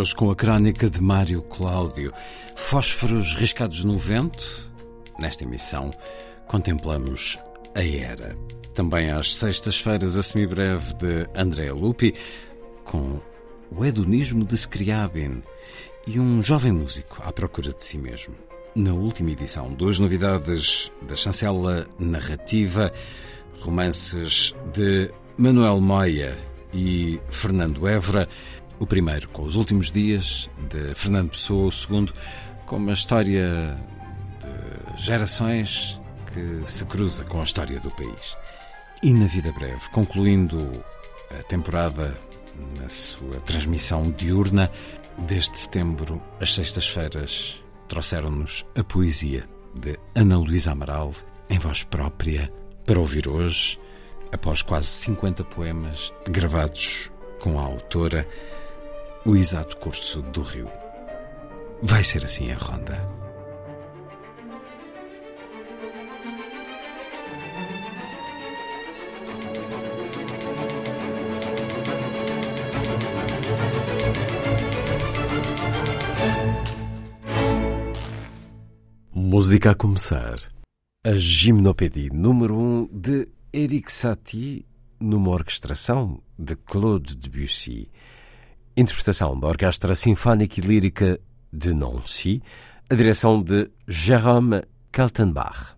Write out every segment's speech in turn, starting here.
Hoje com a crónica de Mário Cláudio. Fósforos riscados no vento. Nesta emissão, contemplamos a Era. Também às sextas-feiras, a semibreve de André Lupi, com o hedonismo de Scriabin e um jovem músico à procura de si mesmo. Na última edição, duas novidades da chancela narrativa, romances de Manuel Moya e Fernando Évora, o primeiro com os últimos dias de Fernando Pessoa, o segundo com uma história de gerações que se cruza com a história do país. E na vida breve, concluindo a temporada na sua transmissão diurna, desde setembro, as sextas-feiras trouxeram-nos a poesia de Ana Luísa Amaral, em voz própria, para ouvir hoje, após quase 50 poemas gravados com a autora, o exato curso do rio. Vai ser assim a ronda. Música a começar. A Gimnopédie número 1 um de Eric Satie, numa orquestração de Claude Debussy. Interpretação da Orquestra Sinfónica e Lírica de Nancy, a direção de Jérôme Kaltenbach.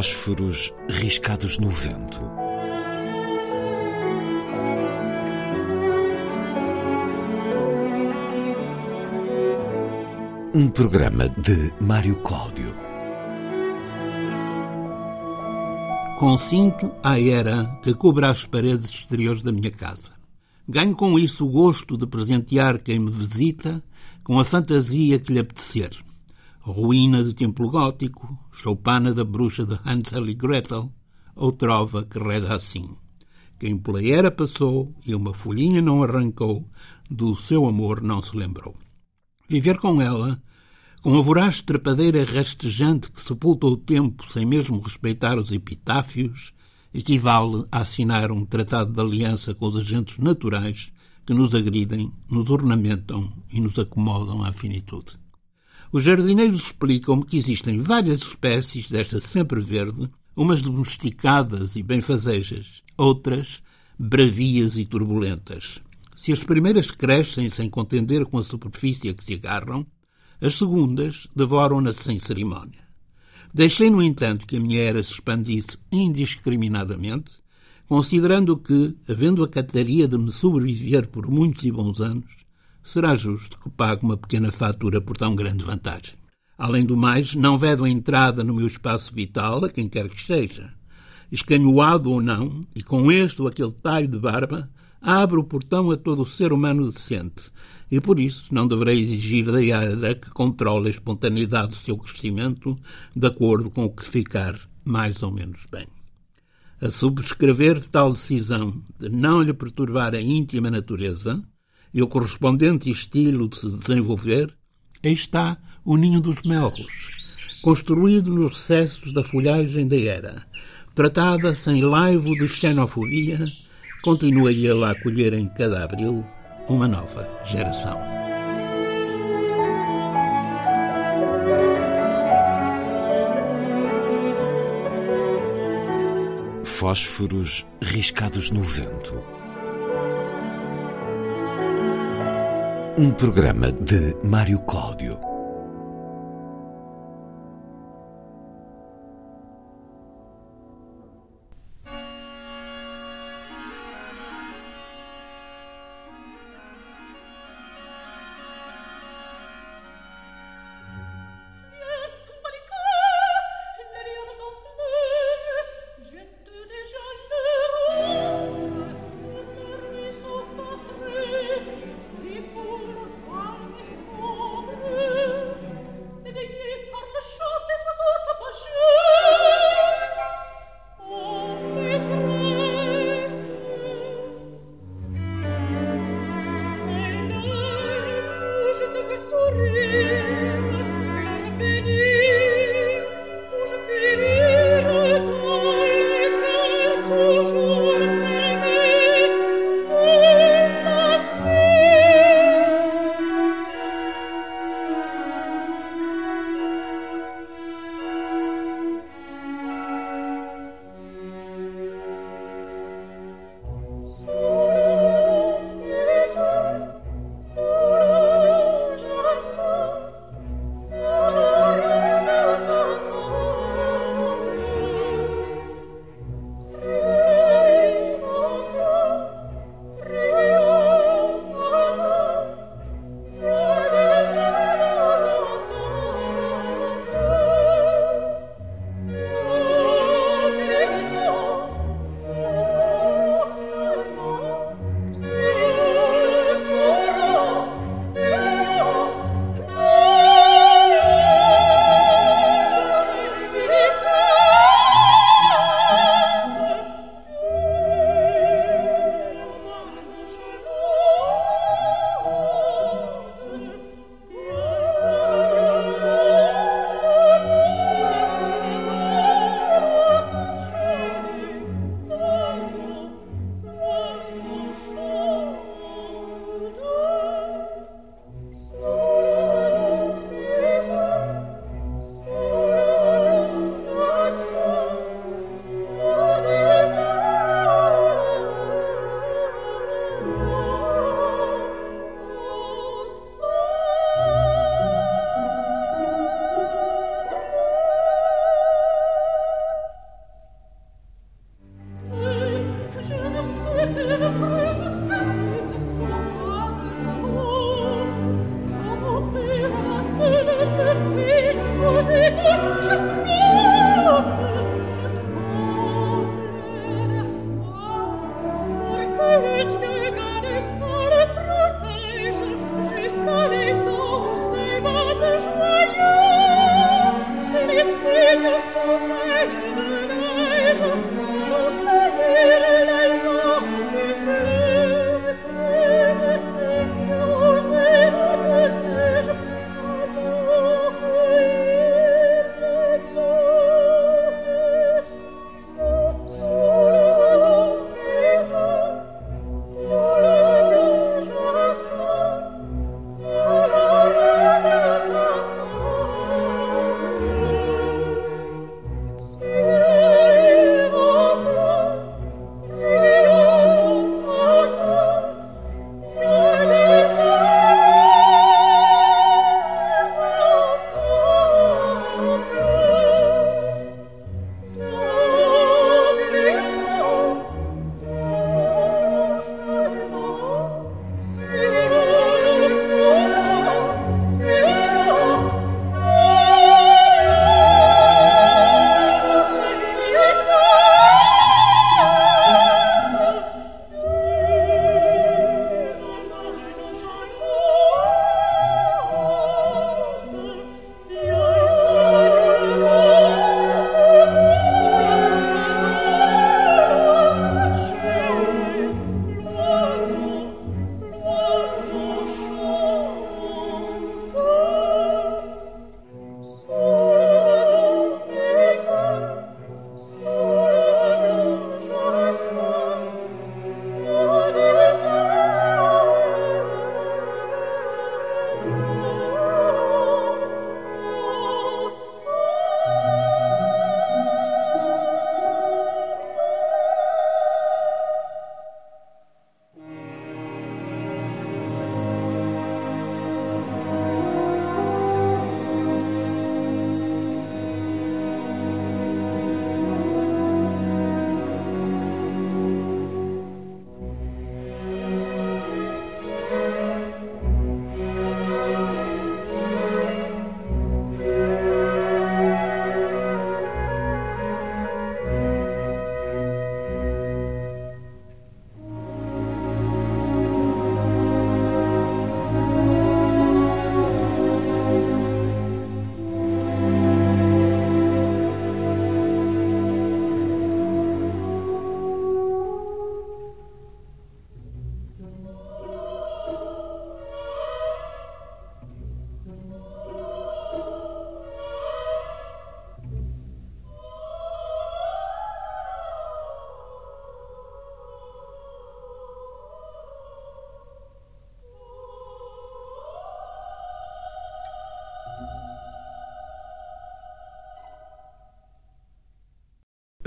Fósforos riscados no vento. Um programa de Mário Cláudio. Consinto a era que cobra as paredes exteriores da minha casa. Ganho com isso o gosto de presentear quem me visita com a fantasia que lhe apetecer. Ruína de templo gótico, choupana da bruxa de Hansel e Gretel, ou trova que reza assim. Quem pela era passou e uma folhinha não arrancou, do seu amor não se lembrou. Viver com ela, com a voraz trepadeira rastejante que sepulta o tempo sem mesmo respeitar os epitáfios, equivale a assinar um tratado de aliança com os agentes naturais que nos agridem, nos ornamentam e nos acomodam à finitude. Os jardineiros explicam-me que existem várias espécies desta sempre verde, umas domesticadas e benfazejas, outras bravias e turbulentas. Se as primeiras crescem sem contender com a superfície a que se agarram, as segundas devoram-na sem cerimónia. Deixei, no entanto, que a minha era se expandisse indiscriminadamente, considerando que, havendo a cataria de me sobreviver por muitos e bons anos, será justo que pague uma pequena fatura por tão grande vantagem. Além do mais, não vedo entrada no meu espaço vital a quem quer que esteja. Escanhoado ou não, e com este ou aquele talho de barba, abre o portão a todo o ser humano decente, e por isso não deverei exigir da era que controle a espontaneidade do seu crescimento de acordo com o que ficar mais ou menos bem. A subscrever tal decisão de não lhe perturbar a íntima natureza e o correspondente estilo de se desenvolver, aí está o ninho dos melros, construído nos recessos da folhagem da era, tratada sem laivo de xenofobia, continua ele a acolher em cada abril uma nova geração. Fósforos riscados no vento. Um programa de Mário Cláudio.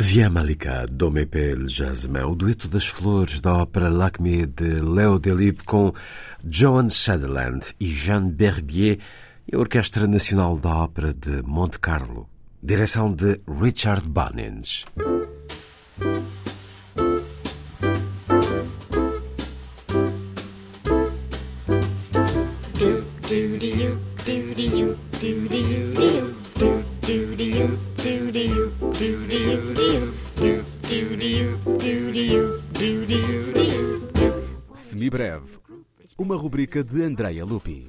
Via Malika, do Mepel Jasmin, o dueto das flores da ópera L'Acme de Léo Delibes com Joan Sutherland e Jean Berbier e a Orquestra Nacional da Ópera de Monte Carlo. Direção de Richard Bunnings. Rubrica de Andrea Lupi.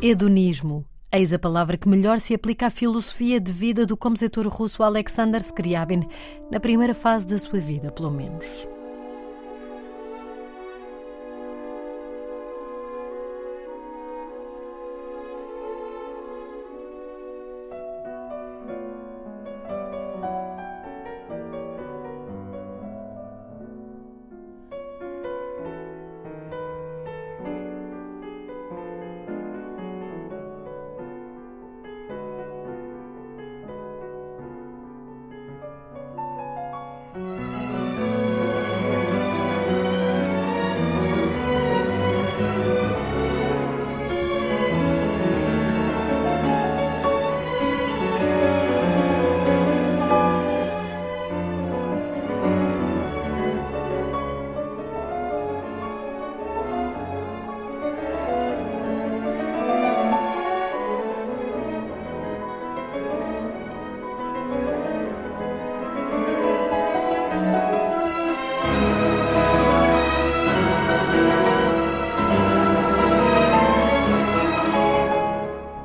Hedonismo. Eis a palavra que melhor se aplica à filosofia de vida do compositor russo Alexander Scriabin, na primeira fase da sua vida, pelo menos.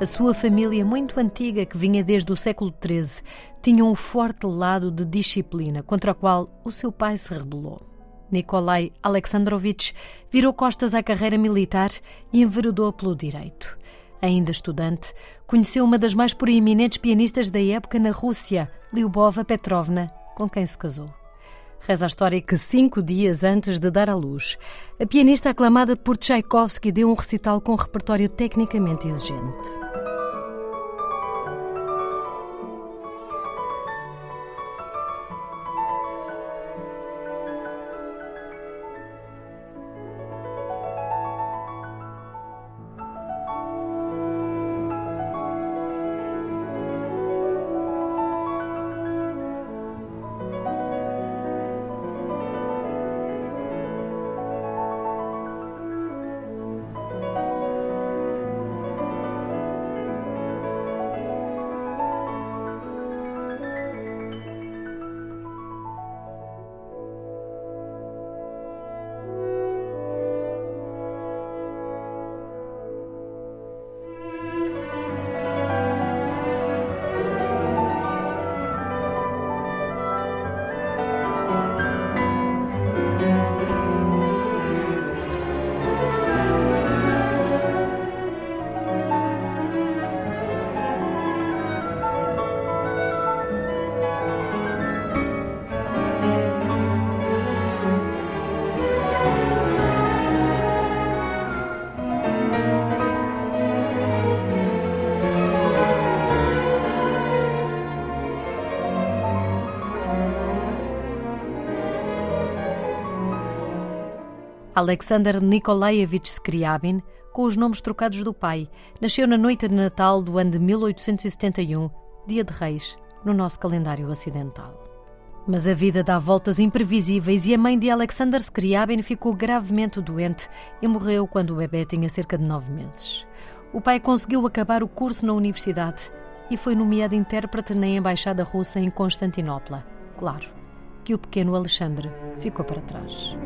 A sua família, muito antiga, que vinha desde o século XIII, tinha um forte lado de disciplina, contra o qual o seu pai se rebelou. Nikolai Alexandrovich virou costas à carreira militar e enveredou pelo direito. Ainda estudante, conheceu uma das mais proeminentes pianistas da época na Rússia, Lyubova Petrovna, com quem se casou. Reza a história que, cinco dias antes de dar à luz, a pianista aclamada por Tchaikovsky deu um recital com um repertório tecnicamente exigente. Alexander Nikolaevich Scriabin, com os nomes trocados do pai, nasceu na noite de Natal do ano de 1871, dia de Reis, no nosso calendário ocidental. Mas a vida dá voltas imprevisíveis e a mãe de Alexander Scriabin ficou gravemente doente e morreu quando o bebê tinha cerca de nove meses. O pai conseguiu acabar o curso na universidade e foi nomeado intérprete na embaixada russa em Constantinopla. Claro que o pequeno Alexandre ficou para trás.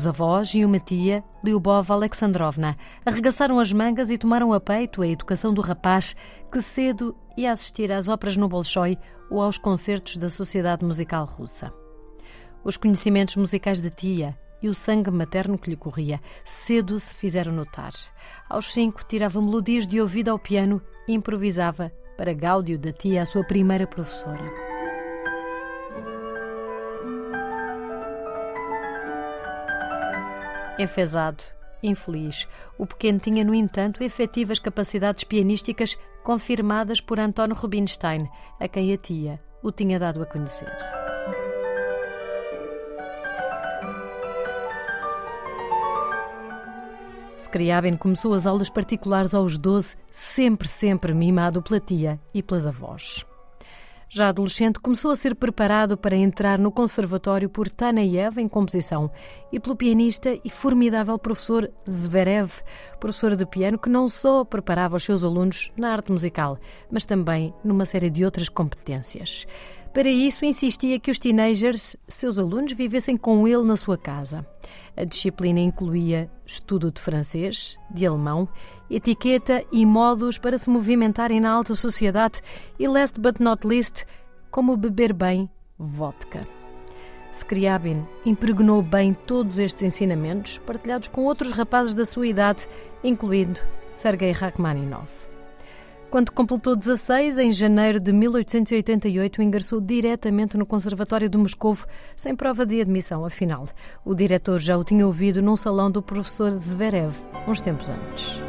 Duas avós e uma tia, Lyubov Alexandrovna, arregaçaram as mangas e tomaram a peito a educação do rapaz que cedo ia assistir às óperas no Bolshoi ou aos concertos da Sociedade Musical Russa. Os conhecimentos musicais da tia e o sangue materno que lhe corria cedo se fizeram notar. Aos cinco, tirava melodias de ouvido ao piano e improvisava para Gáudio da tia, a sua primeira professora. Enfesado, infeliz, o pequeno tinha, no entanto, efetivas capacidades pianísticas confirmadas por António Rubinstein, a quem a tia o tinha dado a conhecer. Scriabin começou as aulas particulares aos 12, sempre, sempre mimado pela tia e pelas avós. Já adolescente, começou a ser preparado para entrar no conservatório por Taneyev em composição e pelo pianista e formidável professor Zverev, professor de piano que não só preparava os seus alunos na arte musical, mas também numa série de outras competências. Para isso, insistia que os teenagers, seus alunos, vivessem com ele na sua casa. A disciplina incluía estudo de francês, de alemão, etiqueta e modos para se movimentarem na alta sociedade e, last but not least, como beber bem vodka. Scriabin impregnou bem todos estes ensinamentos, partilhados com outros rapazes da sua idade, incluindo Sergei Rachmaninoff. Quando completou 16, em janeiro de 1888, ingressou diretamente no Conservatório de Moscou, sem prova de admissão, afinal. O diretor já o tinha ouvido num salão do professor Zverev, uns tempos antes.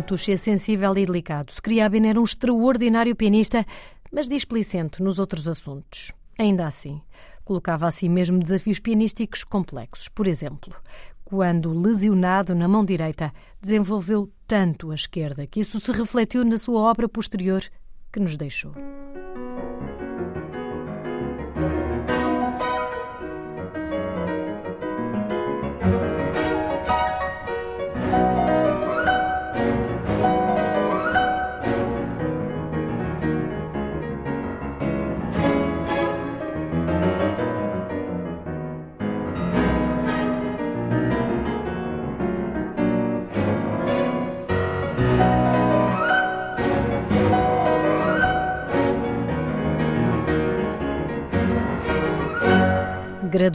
Toucher sensível e delicado. Scriabin era um extraordinário pianista, mas displicente nos outros assuntos. Ainda assim, colocava a si mesmo desafios pianísticos complexos. Por exemplo, quando lesionado na mão direita, desenvolveu tanto a esquerda que isso se refletiu na sua obra posterior que nos deixou.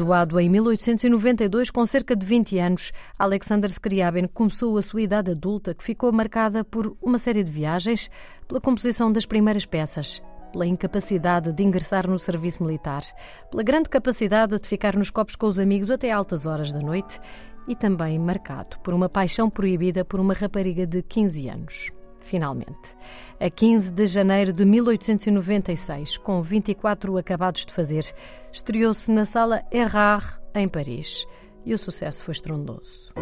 Graduado em 1892, com cerca de 20 anos, Alexander Scriabin começou a sua idade adulta, que ficou marcada por uma série de viagens, pela composição das primeiras peças, pela incapacidade de ingressar no serviço militar, pela grande capacidade de ficar nos copos com os amigos até altas horas da noite e também marcado por uma paixão proibida por uma rapariga de 15 anos finalmente. A 15 de janeiro de 1896, com 24 acabados de fazer, estreou-se na Sala Erard, em Paris, e o sucesso foi estrondoso.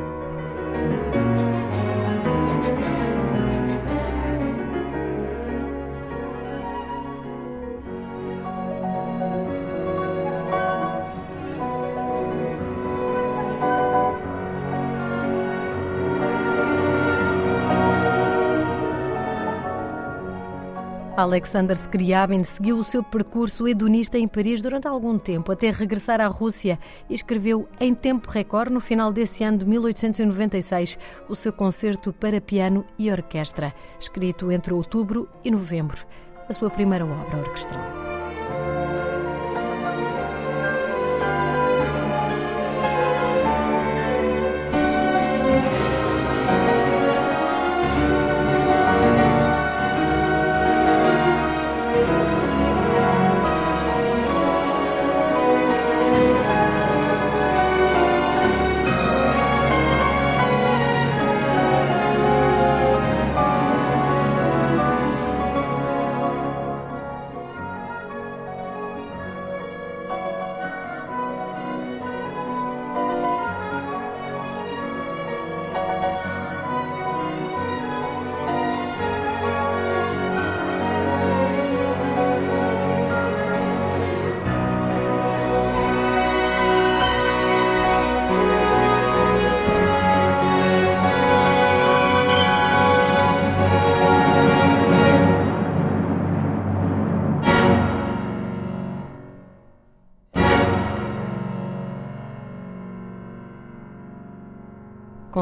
Alexander Scriabin seguiu o seu percurso hedonista em Paris durante algum tempo, até regressar à Rússia e escreveu em tempo recorde, no final desse ano de 1896, o seu concerto para piano e orquestra, escrito entre outubro e novembro, a sua primeira obra orquestral.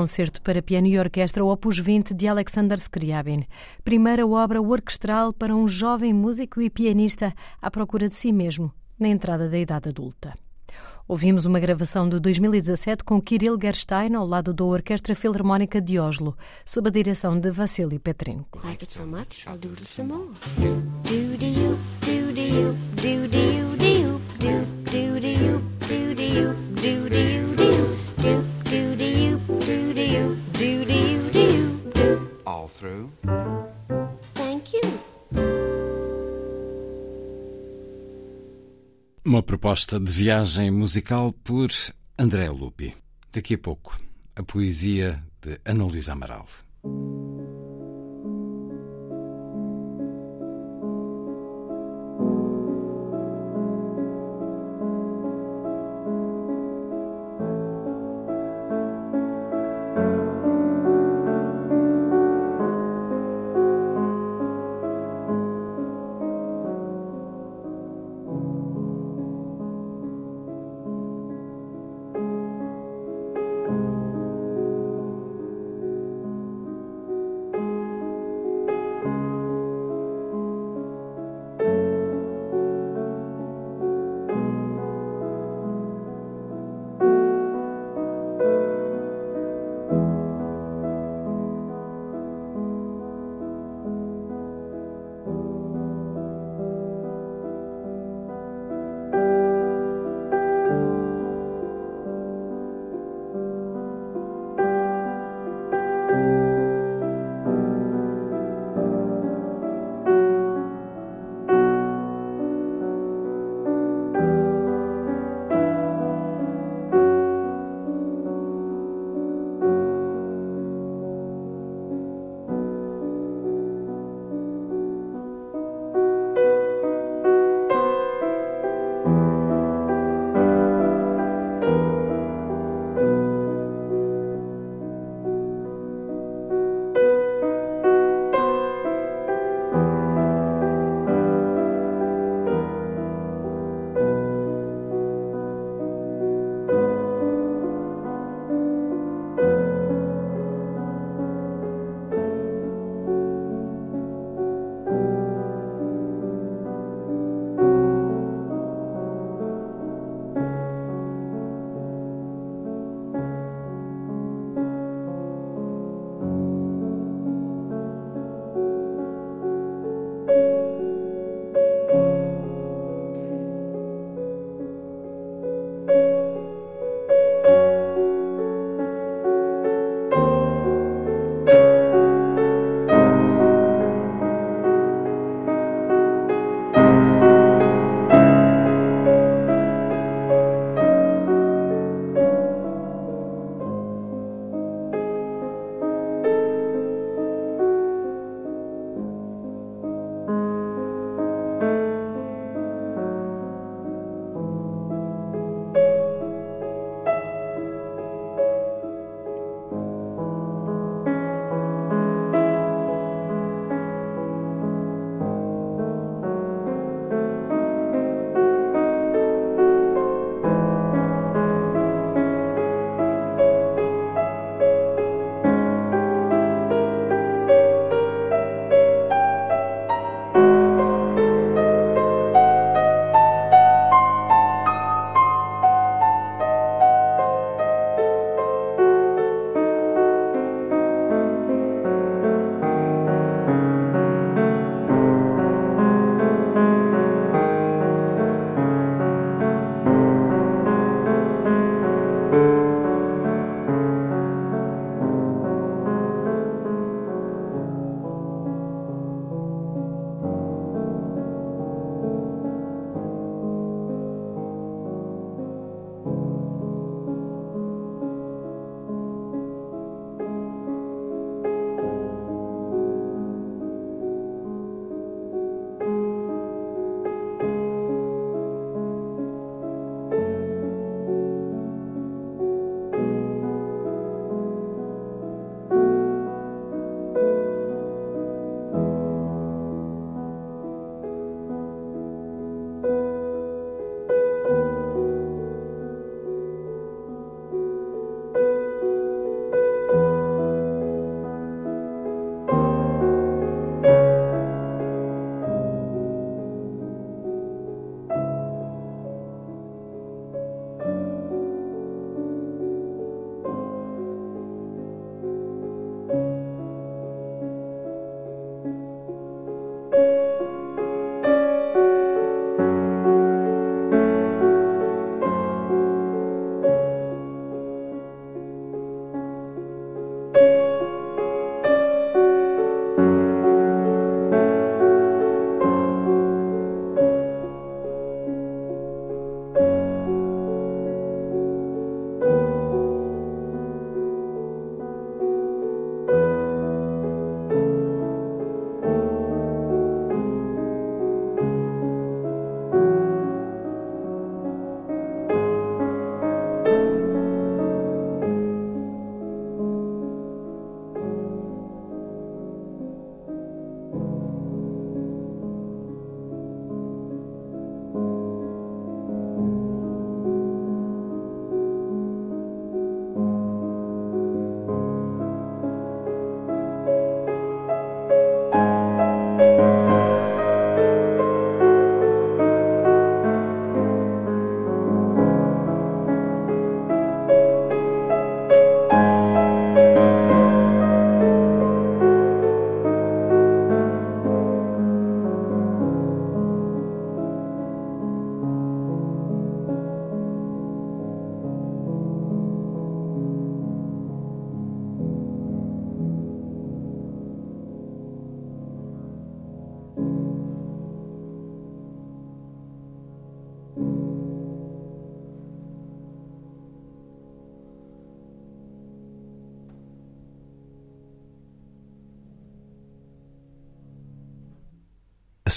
Concerto para piano e orquestra Opus 20 de Alexander Scriabin, primeira obra orquestral para um jovem músico e pianista à procura de si mesmo na entrada da idade adulta. Ouvimos uma gravação de 2017 com Kirill Gerstein ao lado da Orquestra Filarmónica de Oslo, sob a direção de Vassili Petrenko. Like it so much, I'll do. Do do do do do do do do do do do do do do. All through. Thank you. Uma proposta de viagem musical por André Lupi. Daqui a pouco, a poesia de Ana Luísa Amaral.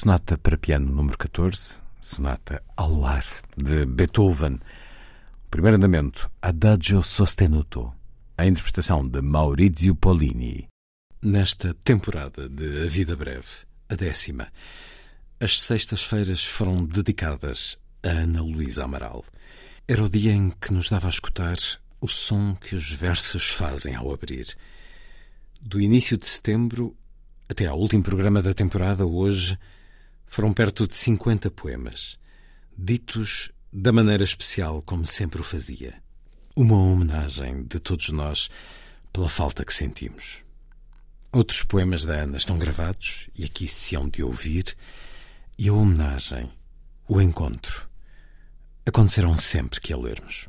Sonata para piano número 14, sonata ao lar, de Beethoven. O primeiro andamento, Adagio Sostenuto, a interpretação de Maurizio Pollini. Nesta temporada de A Vida Breve, a décima, as sextas-feiras foram dedicadas a Ana Luísa Amaral. Era o dia em que nos dava a escutar o som que os versos fazem ao abrir. Do início de setembro até ao último programa da temporada, hoje, foram perto de 50 poemas, ditos da maneira especial como sempre o fazia. Uma homenagem de todos nós pela falta que sentimos. Outros poemas da Ana estão gravados e aqui se hão de ouvir, e a homenagem, o encontro, acontecerão sempre que a lermos.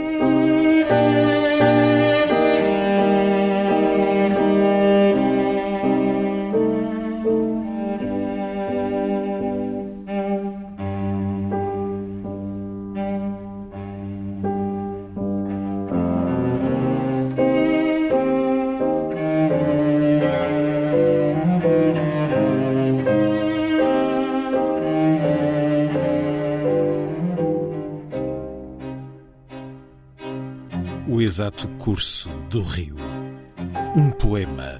Exato curso do rio. Um poema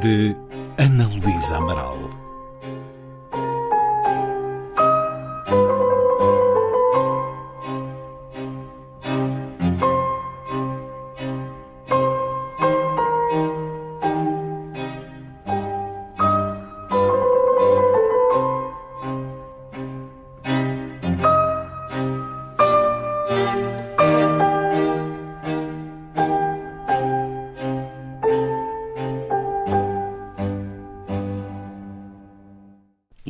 de Ana Luísa Amaral.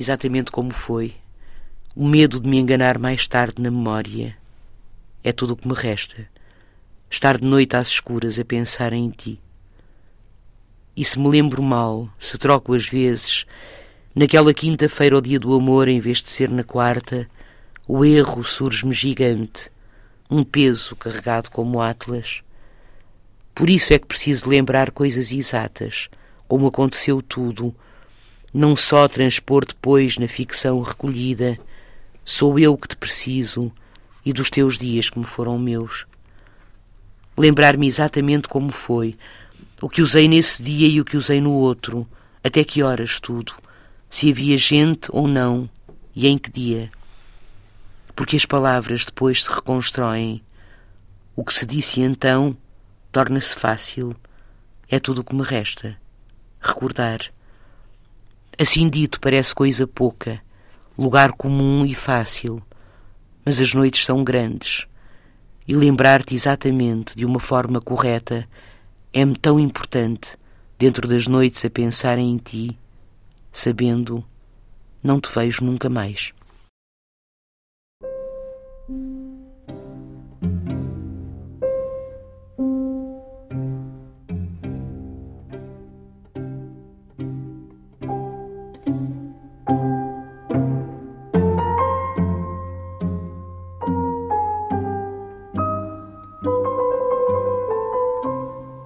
Exatamente como foi. O medo de me enganar mais tarde na memória é tudo o que me resta. Estar de noite às escuras a pensar em ti. E se me lembro mal, se troco às vezes, naquela quinta-feira ao dia do amor em vez de ser na quarta, o erro surge-me gigante, um peso carregado como Atlas. Por isso é que preciso lembrar coisas exatas, como aconteceu tudo, não só transpor depois na ficção recolhida, sou eu que te preciso e dos teus dias que me foram meus. Lembrar-me exatamente como foi, o que usei nesse dia e o que usei no outro, até que horas tudo, se havia gente ou não e em que dia. Porque as palavras depois se reconstroem. O que se disse então torna-se fácil. É tudo o que me resta. Recordar. Assim dito parece coisa pouca, lugar comum e fácil, mas as noites são grandes e lembrar-te exatamente de uma forma correta é-me tão importante dentro das noites a pensar em ti, sabendo não te vejo nunca mais.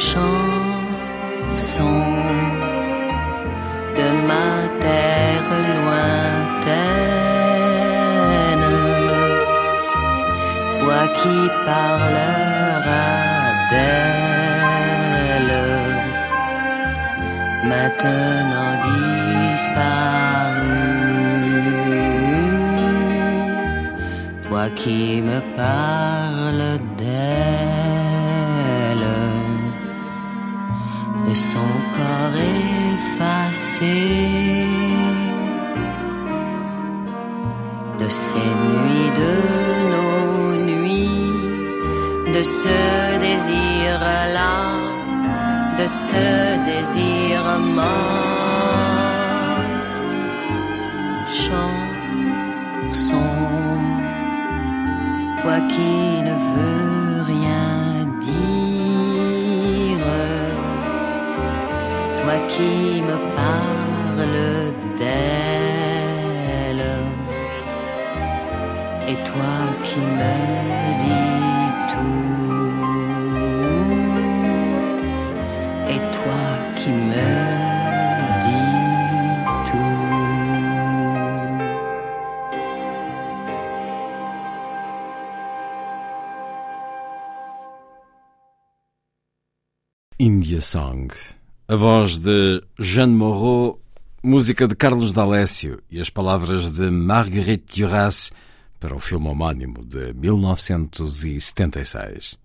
Chanson de ma terre lointaine, toi qui parleras d'elle, maintenant disparu. toi qui me parles de ces nuits, de nos nuits, de ce désir-là, de ce désir mort. Chanson toi qui ne veux rien dire, toi qui me et toi qui me dis tout, et toi qui me India Song. A voz de Jeanne Moreau, música de Carlos D'Alessio e as palavras de Marguerite Duras para o filme homónimo de 1976.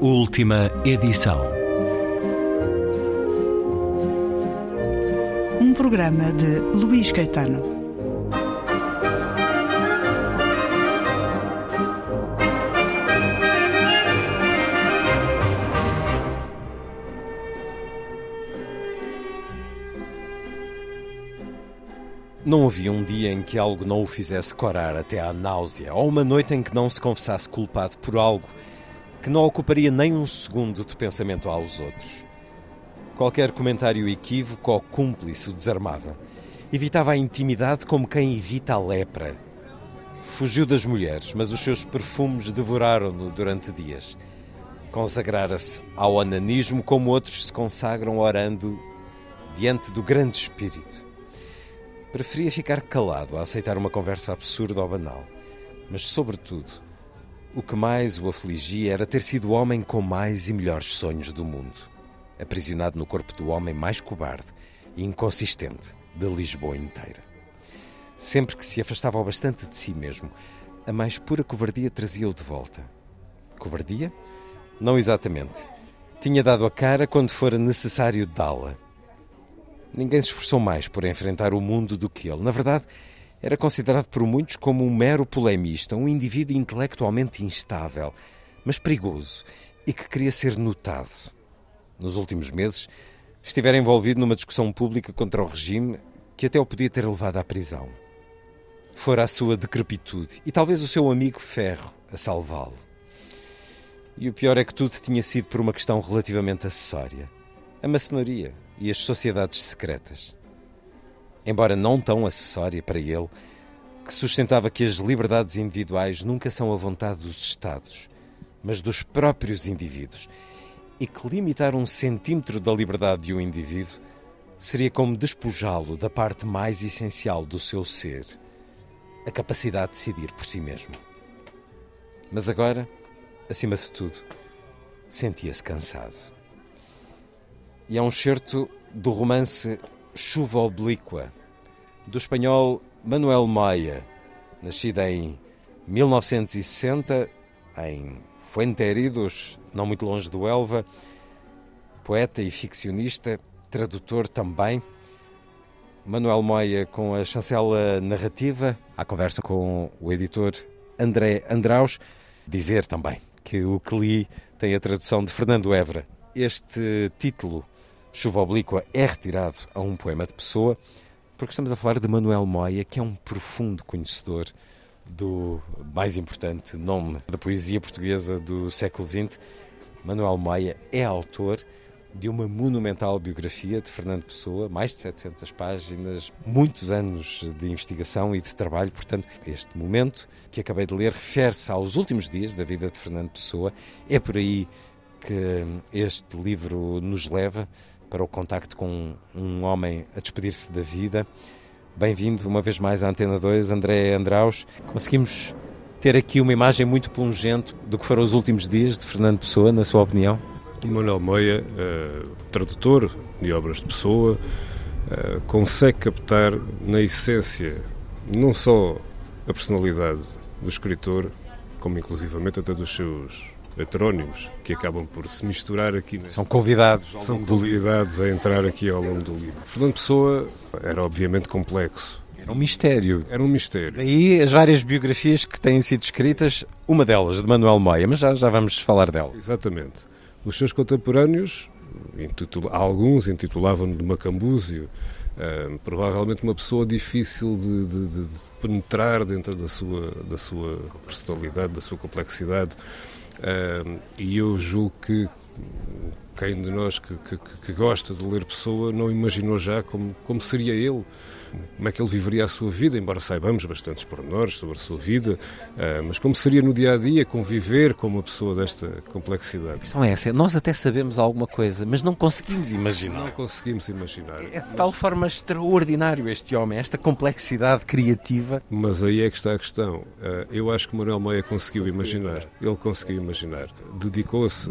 Última edição. programa de Luís Caetano. Não havia um dia em que algo não o fizesse corar até à náusea, ou uma noite em que não se confessasse culpado por algo que não ocuparia nem um segundo de pensamento aos outros. Qualquer comentário equívoco ou cúmplice o desarmava. Evitava a intimidade como quem evita a lepra. Fugiu das mulheres, mas os seus perfumes devoraram-no durante dias. Consagrara-se ao onanismo como outros se consagram orando diante do grande espírito. Preferia ficar calado a aceitar uma conversa absurda ou banal. Mas, sobretudo, o que mais o afligia era ter sido o homem com mais e melhores sonhos do mundo aprisionado no corpo do homem mais cobarde e inconsistente de Lisboa inteira. Sempre que se afastava bastante de si mesmo, a mais pura covardia trazia-o de volta. Covardia? Não exatamente. Tinha dado a cara quando fora necessário dá-la. Ninguém se esforçou mais por enfrentar o mundo do que ele. Na verdade, era considerado por muitos como um mero polemista, um indivíduo intelectualmente instável, mas perigoso e que queria ser notado nos últimos meses, estivera envolvido numa discussão pública contra o regime que até o podia ter levado à prisão. Fora a sua decrepitude e talvez o seu amigo Ferro a salvá-lo. E o pior é que tudo tinha sido por uma questão relativamente acessória: a maçonaria e as sociedades secretas. Embora não tão acessória para ele, que sustentava que as liberdades individuais nunca são a vontade dos Estados, mas dos próprios indivíduos e que limitar um centímetro da liberdade de um indivíduo seria como despojá-lo da parte mais essencial do seu ser, a capacidade de decidir por si mesmo. Mas agora, acima de tudo, sentia-se cansado. E é um certo do romance Chuva Oblíqua, do espanhol Manuel Maia, nascido em 1960 em Fuenteridos, não muito longe do Elva, poeta e ficcionista, tradutor também. Manuel Moia com a chancela narrativa, à conversa com o editor André Andraus, dizer também que o que li tem a tradução de Fernando Évora. Este título, Chuva Oblíqua, é retirado a um poema de Pessoa, porque estamos a falar de Manuel Moia, que é um profundo conhecedor do mais importante nome da poesia portuguesa do século XX. Manuel Moia é autor de uma monumental biografia de Fernando Pessoa, mais de 700 páginas, muitos anos de investigação e de trabalho. Portanto, este momento que acabei de ler refere-se aos últimos dias da vida de Fernando Pessoa. É por aí que este livro nos leva para o contacto com um homem a despedir-se da vida. Bem-vindo uma vez mais à Antena 2, André Andraus. Conseguimos ter aqui uma imagem muito pungente do que foram os últimos dias de Fernando Pessoa, na sua opinião? Manuel Moia, uh, tradutor de obras de Pessoa, uh, consegue captar na essência não só a personalidade do escritor, como inclusivamente até dos seus heterónimos, que acabam por se misturar aqui. São convidados. São convidados a entrar aqui ao longo do livro. Fernando Pessoa era obviamente complexo. Era um mistério. Era um mistério. Daí as várias biografias que têm sido escritas, uma delas de Manuel Moia, mas já, já vamos falar dela. Exatamente. Os seus contemporâneos, intitula, alguns intitulavam-no de Macambúzio, uh, provavelmente uma pessoa difícil de, de, de, penetrar dentro da sua, da sua personalidade, da sua complexidade. Uh, e eu julgo que quem de nós que, que, que, gosta de ler Pessoa não imaginou já como, como seria ele como é que ele viveria a sua vida, embora saibamos bastantes pormenores sobre a sua vida, uh, mas como seria no dia a dia conviver com uma pessoa desta complexidade? A questão é essa, nós até sabemos alguma coisa, mas não conseguimos imaginar. Não conseguimos imaginar. É de tal forma extraordinário este homem, esta complexidade criativa. Mas aí é que está a questão. Uh, eu acho que Manuel Moia conseguiu imaginar, ele conseguiu imaginar. Dedicou-se.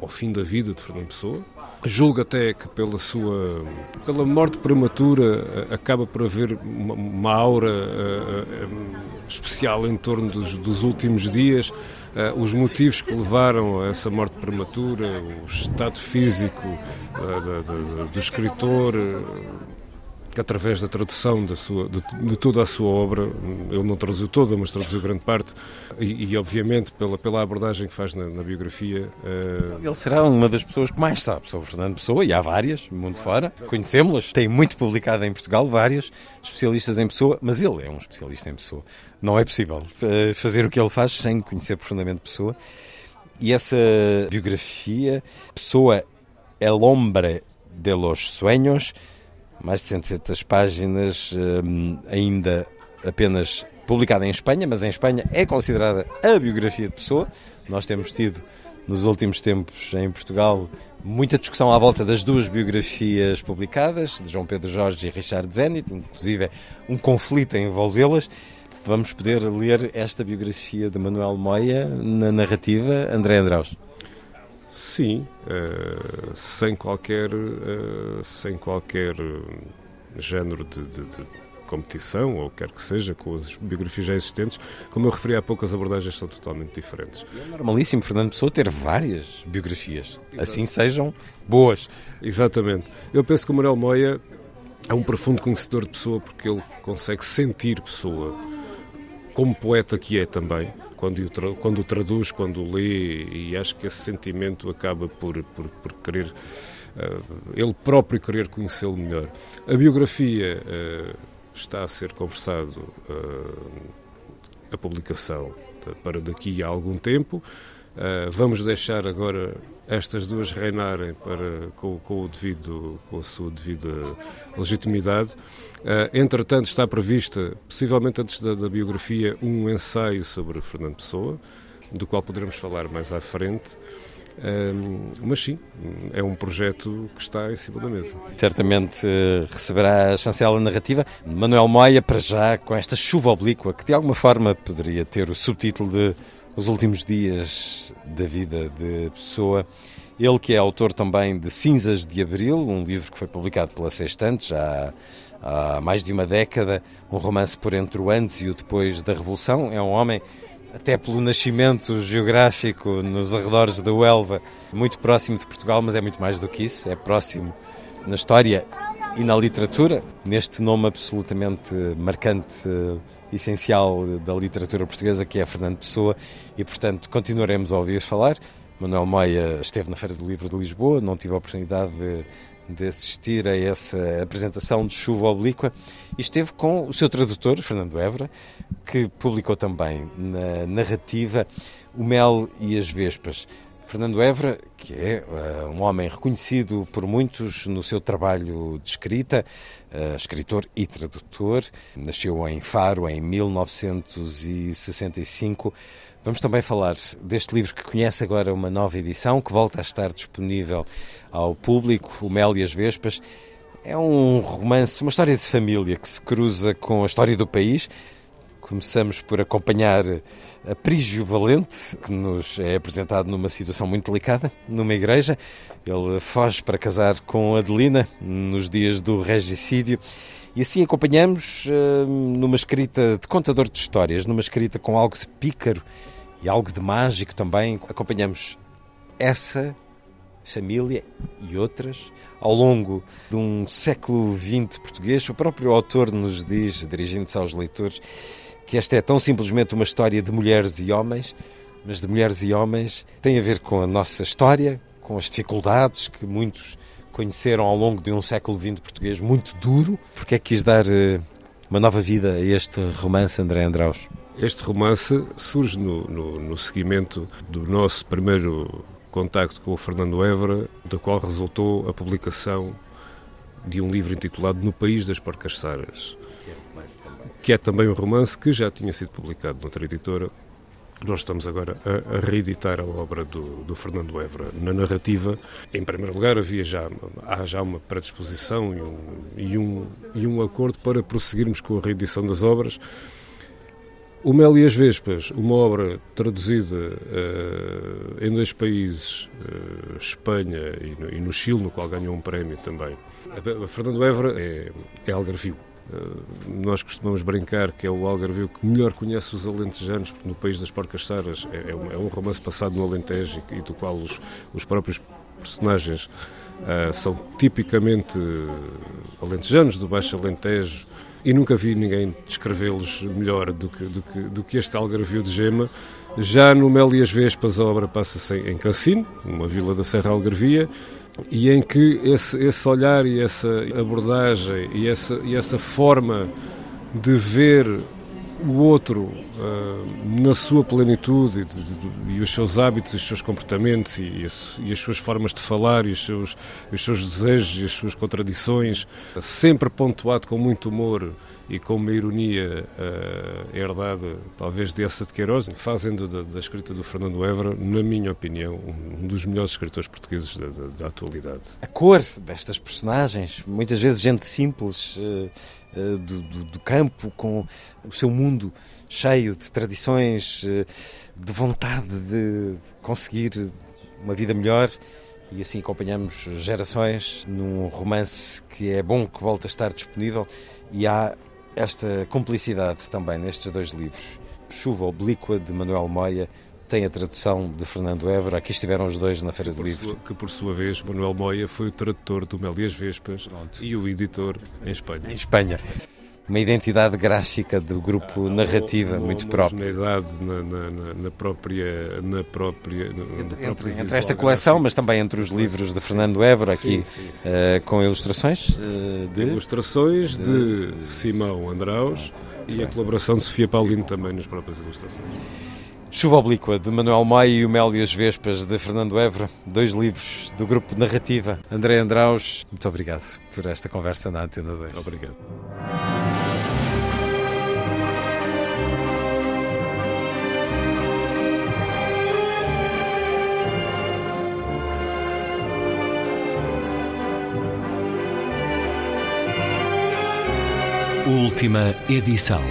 Ao fim da vida de Fernando Pessoa. Julgo até que pela sua pela morte prematura acaba por haver uma, uma aura uh, especial em torno dos, dos últimos dias, uh, os motivos que levaram a essa morte prematura, o estado físico uh, do escritor, que através da tradução da sua, de, de, toda a sua obra, ele não traduziu toda, mas traduziu grande parte, e, e obviamente pela, pela abordagem que faz na, na biografia. Uh... Ele será uma das pessoas que mais sabe sobre Fernando Pessoa, e há várias, mundo fora, conhecemos-las, tem muito publicado em Portugal, vários especialistas em Pessoa, mas ele é um especialista em Pessoa. Não é possível eh, fazer o que ele faz sem conhecer profundamente Pessoa. E essa biografia, Pessoa, El Hombre de los Sueños, mais de 160 páginas, hum, ainda apenas publicada em Espanha, mas em Espanha é considerada a biografia de Pessoa. Nós temos tido, nos últimos tempos, em Portugal, muita discussão à volta das duas biografias publicadas, de João Pedro Jorge e Richard Zenit, inclusive um conflito a envolvê-las. Vamos poder ler esta biografia de Manuel Moia na narrativa André Andraus. Sim, uh, sem qualquer, uh, sem qualquer género de, de, de, competição, ou quer que seja, com as biografias já existentes. Como eu referi há pouco, as abordagens são totalmente diferentes. É normalíssimo Fernando Pessoa ter várias biografias, assim sejam boas. Exatamente. Eu penso que o Manuel Moia é um profundo conhecedor de Pessoa porque ele consegue sentir Pessoa como poeta que é também, quando o, quando o traduz, quando o lê, e acho que esse sentimento acaba por, por, por querer, uh, ele próprio querer conhecê-lo melhor. A biografia uh, está a ser conversado, uh, a publicação para daqui a algum tempo. vamos deixar agora estas duas reinarem para, com, com, o devido, com a sua devida legitimidade. Uh, entretanto, está prevista, possivelmente antes da, da, biografia, um ensaio sobre Fernando Pessoa, do qual poderemos falar mais à frente. Um, mas sim, é um projeto que está em cima da mesa. Certamente uh, receberá a chancela narrativa. Manuel Moia, para já, com esta chuva oblíqua, que de alguma forma poderia ter o subtítulo de os últimos dias da vida de Pessoa Ele que é autor também de Cinzas de Abril, um livro que foi publicado pela Sextante já há mais de uma década, um romance por entre o antes e o depois da Revolução. É um homem, até pelo nascimento geográfico nos arredores da Uelva, muito próximo de Portugal, mas é muito mais do que isso, é próximo na história e na literatura, neste nome absolutamente marcante, essencial da literatura portuguesa, que é Fernando Pessoa, e portanto continuaremos a ouvir falar. Manuel Moia esteve na Feira do Livro de Lisboa, não tive a oportunidade de, de assistir a essa apresentação de Chuva Oblíqua e esteve com o seu tradutor, Fernando Évora, que publicou também na narrativa O Mel e as Vespas. Fernando Évora, que é uh, um homem reconhecido por muitos no seu trabalho de escrita, uh, escritor e tradutor, nasceu em Faro em 1965. Vamos também falar deste livro que conhece agora uma nova edição, que volta a estar disponível ao público, O Mel e as Vespas. É um romance, uma história de família que se cruza com a história do país. Começamos por acompanhar a Prígio Valente, que nos é apresentado numa situação muito delicada, numa igreja. Ele foge para casar com Adelina nos dias do regicídio. E assim acompanhamos uh, numa escrita de contador de histórias, numa escrita com algo de pícaro e algo de mágico também. Acompanhamos essa família e outras ao longo de um século XX português. O próprio autor nos diz, dirigindo-se aos leitores, que esta é tão simplesmente uma história de mulheres e homens, mas de mulheres e homens tem a ver com a nossa história, com as dificuldades que muitos conheceram ao longo de um século XX português muito duro. Porque é que quis dar uh, uma nova vida a este romance, André Andraus? Este romance surge no, no, no seguimento do nosso primeiro contacto com o Fernando Évora, do qual resultou a publicação de um livro intitulado No País das Porcas Saras, que é também um romance que já tinha sido publicado noutra editora. Nós estamos agora a, a reeditar a obra do, do, Fernando Évora. Na narrativa, em primeiro lugar, havia já, há já uma predisposição e um, e, um, e um acordo para prosseguirmos com a reedição das obras. O Mel e as Vespas, uma obra traduzida uh, em dois países, uh, Espanha e no, e no, Chile, no qual ganhou um prémio também. A, Fernando Évora é, é algarvio. Uh, nós costumamos brincar que é o algarvio que melhor conhece os alentejanos, porque no País das Porcas Saras é, é, um, é um, romance passado no Alentejo e, do qual os, os próprios personagens são tipicamente alentejanos, do Baixo Alentejo, e nunca vi ninguém descrevê-los melhor do que, do, que, do que este algarvio de gema. Já no Mel e as Vespas a obra passa-se em Cancino, uma vila da Serra Algarvia, e em que esse, esse olhar e essa abordagem e essa, e essa forma de ver o outro uh, na sua plenitude de, de, e os seus hábitos, os seus comportamentos e, as, e as suas formas de falar e os seus, os seus desejos e as suas contradições, sempre pontuado com muito humor e com uma ironia uh, herdada, talvez, de essa de Queiroz, fazendo da, da, escrita do Fernando Évora, na minha opinião, um dos melhores escritores portugueses da, da, da atualidade. A cor destas personagens, muitas vezes gente simples, uh, uh, do, do, do, campo, com o seu mundo cheio de tradições, de vontade de conseguir uma vida melhor. E assim acompanhamos gerações num romance que é bom que volte a estar disponível e há esta cumplicidade também nestes dois livros. Chuva Oblíqua, de Manuel Moia, tem a tradução de Fernando Évora. Aqui estiveram os dois na Feira do Livro. Sua, que, por sua vez, Manuel Moia foi o tradutor do Mel e as Vespas Pronto. e o editor em Espanha. Em Espanha uma identidade gráfica do grupo narrativa uma, muito própria. na, na, na própria, na própria, entre, entre, entre esta coleção, mas também entre os livros de Fernando Évora aqui, sim, sim, sim, uh, com ilustrações uh, de ilustrações de, de Simão Andraus e a colaboração de Sofia Paulino também nas próprias ilustrações. Chuva Oblíqua, de Manuel Maia e o Mel e as Vespas, de Fernando Évora, dois livros do grupo Narrativa. André Andraus, muito obrigado por esta conversa na Antena 2. Obrigado. Última edição.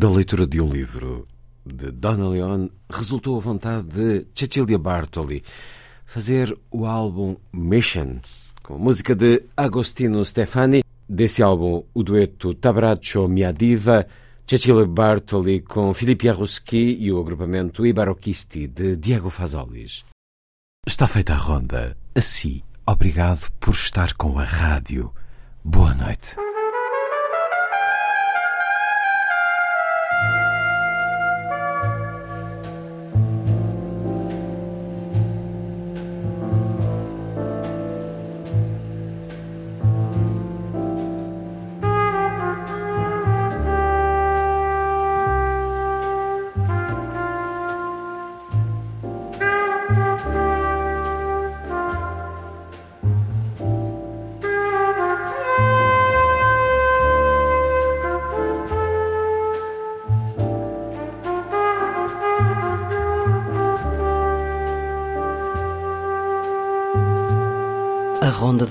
Da leitura de um livro de Donna Leon resultou a vontade de Cecilia Bartoli fazer o álbum Mission, com música de Agostino Stefani. Desse álbum, o dueto Tabraccio Mia Diva, Cecilia Bartoli com Filippi Arroschi e o agrupamento Ibaroquisti de Diego Fazolis. Está feita a ronda. Assim, obrigado por estar com a rádio. Boa noite.